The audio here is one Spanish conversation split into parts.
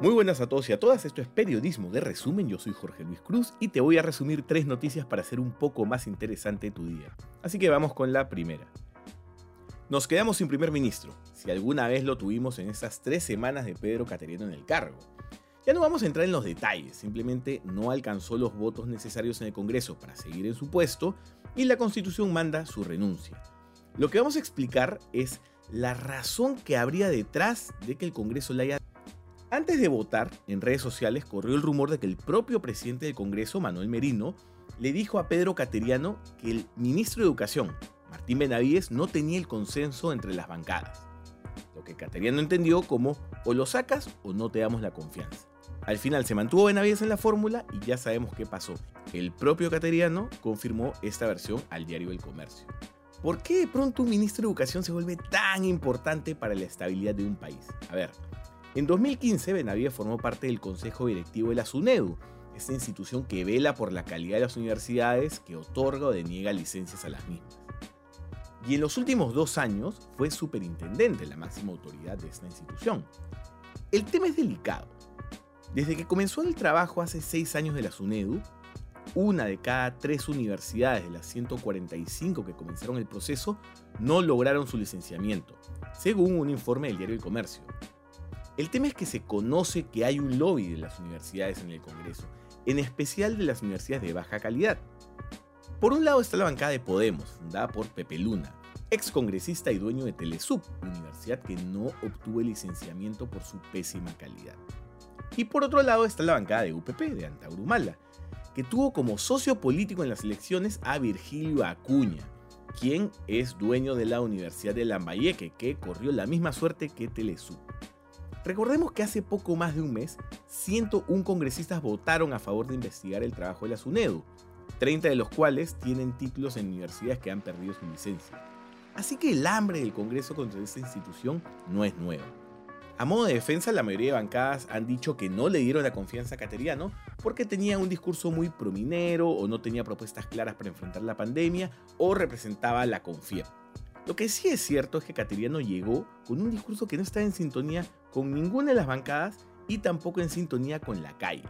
Muy buenas a todos y a todas, esto es Periodismo de Resumen, yo soy Jorge Luis Cruz y te voy a resumir tres noticias para hacer un poco más interesante tu día. Así que vamos con la primera. Nos quedamos sin primer ministro, si alguna vez lo tuvimos en estas tres semanas de Pedro Cateriano en el cargo. Ya no vamos a entrar en los detalles, simplemente no alcanzó los votos necesarios en el Congreso para seguir en su puesto y la Constitución manda su renuncia. Lo que vamos a explicar es la razón que habría detrás de que el Congreso le haya antes de votar, en redes sociales corrió el rumor de que el propio presidente del Congreso, Manuel Merino, le dijo a Pedro Cateriano que el ministro de Educación, Martín Benavides, no tenía el consenso entre las bancadas. Lo que Cateriano entendió como o lo sacas o no te damos la confianza. Al final se mantuvo Benavides en la fórmula y ya sabemos qué pasó. El propio Cateriano confirmó esta versión al diario El Comercio. ¿Por qué de pronto un ministro de Educación se vuelve tan importante para la estabilidad de un país? A ver, en 2015, Benavides formó parte del Consejo Directivo de la SUNEDU, esta institución que vela por la calidad de las universidades, que otorga o deniega licencias a las mismas. Y en los últimos dos años fue superintendente, la máxima autoridad de esta institución. El tema es delicado. Desde que comenzó el trabajo hace seis años de la SUNEDU, una de cada tres universidades de las 145 que comenzaron el proceso no lograron su licenciamiento, según un informe del diario El Comercio. El tema es que se conoce que hay un lobby de las universidades en el Congreso, en especial de las universidades de baja calidad. Por un lado está la bancada de Podemos, fundada por Pepe Luna, ex congresista y dueño de Telesub, universidad que no obtuvo el licenciamiento por su pésima calidad. Y por otro lado está la bancada de UPP, de Antaurumala, que tuvo como socio político en las elecciones a Virgilio Acuña, quien es dueño de la Universidad de Lambayeque, que corrió la misma suerte que Telesub. Recordemos que hace poco más de un mes, 101 congresistas votaron a favor de investigar el trabajo de la SUNEDU, 30 de los cuales tienen títulos en universidades que han perdido su licencia. Así que el hambre del Congreso contra esta institución no es nuevo. A modo de defensa, la mayoría de bancadas han dicho que no le dieron la confianza a Cateriano porque tenía un discurso muy prominero o no tenía propuestas claras para enfrentar la pandemia o representaba la confianza. Lo que sí es cierto es que Cateriano llegó con un discurso que no estaba en sintonía con ninguna de las bancadas y tampoco en sintonía con la calle.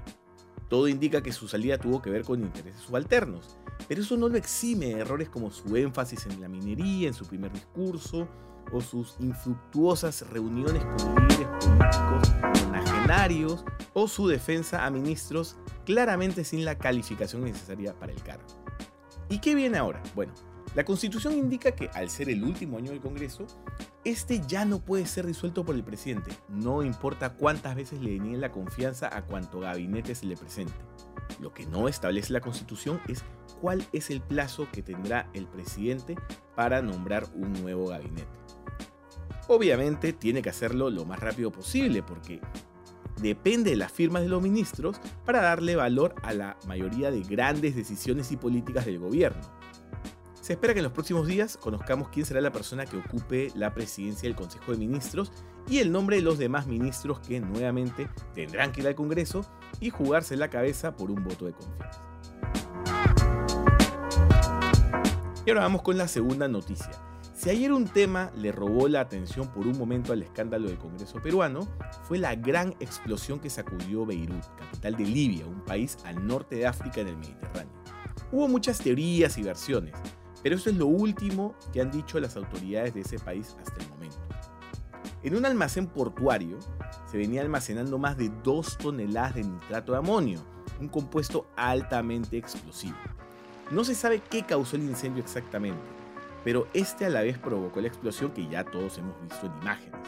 Todo indica que su salida tuvo que ver con intereses subalternos, pero eso no lo exime de errores como su énfasis en la minería en su primer discurso o sus infructuosas reuniones con líderes políticos nonagenarios o su defensa a ministros claramente sin la calificación necesaria para el cargo. ¿Y qué viene ahora? Bueno, la Constitución indica que al ser el último año del Congreso, este ya no puede ser disuelto por el presidente, no importa cuántas veces le denieguen la confianza a cuanto gabinete se le presente. Lo que no establece la Constitución es cuál es el plazo que tendrá el presidente para nombrar un nuevo gabinete. Obviamente tiene que hacerlo lo más rápido posible porque depende de las firmas de los ministros para darle valor a la mayoría de grandes decisiones y políticas del gobierno. Se espera que en los próximos días conozcamos quién será la persona que ocupe la presidencia del Consejo de Ministros y el nombre de los demás ministros que nuevamente tendrán que ir al Congreso y jugarse la cabeza por un voto de confianza. Y ahora vamos con la segunda noticia. Si ayer un tema le robó la atención por un momento al escándalo del Congreso peruano, fue la gran explosión que sacudió Beirut, capital de Libia, un país al norte de África en el Mediterráneo. Hubo muchas teorías y versiones, pero eso es lo último que han dicho las autoridades de ese país hasta el momento. En un almacén portuario se venía almacenando más de 2 toneladas de nitrato de amonio, un compuesto altamente explosivo. No se sabe qué causó el incendio exactamente, pero este a la vez provocó la explosión que ya todos hemos visto en imágenes.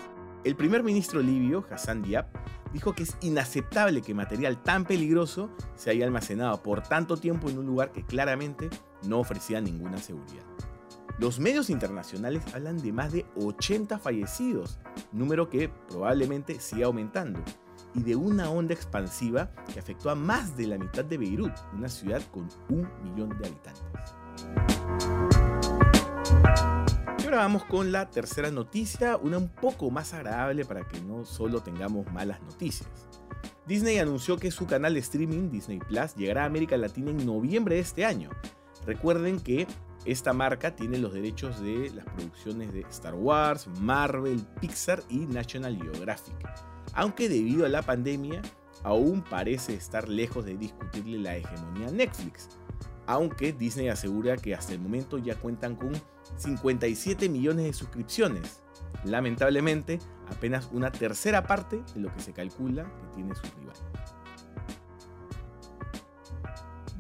El primer ministro libio, Hassan Diab, dijo que es inaceptable que material tan peligroso se haya almacenado por tanto tiempo en un lugar que claramente no ofrecía ninguna seguridad. Los medios internacionales hablan de más de 80 fallecidos, número que probablemente siga aumentando, y de una onda expansiva que afectó a más de la mitad de Beirut, una ciudad con un millón de habitantes. Y ahora vamos con la tercera noticia, una un poco más agradable para que no solo tengamos malas noticias. Disney anunció que su canal de streaming, Disney Plus, llegará a América Latina en noviembre de este año. Recuerden que esta marca tiene los derechos de las producciones de Star Wars, Marvel, Pixar y National Geographic. aunque debido a la pandemia aún parece estar lejos de discutirle la hegemonía a Netflix, aunque Disney asegura que hasta el momento ya cuentan con 57 millones de suscripciones. Lamentablemente, apenas una tercera parte de lo que se calcula que tiene su rival.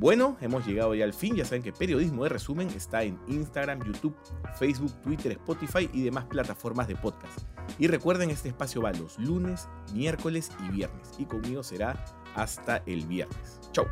Bueno, hemos llegado ya al fin. Ya saben que Periodismo de Resumen está en Instagram, YouTube, Facebook, Twitter, Spotify y demás plataformas de podcast. Y recuerden, este espacio va los lunes, miércoles y viernes. Y conmigo será hasta el viernes. Chau.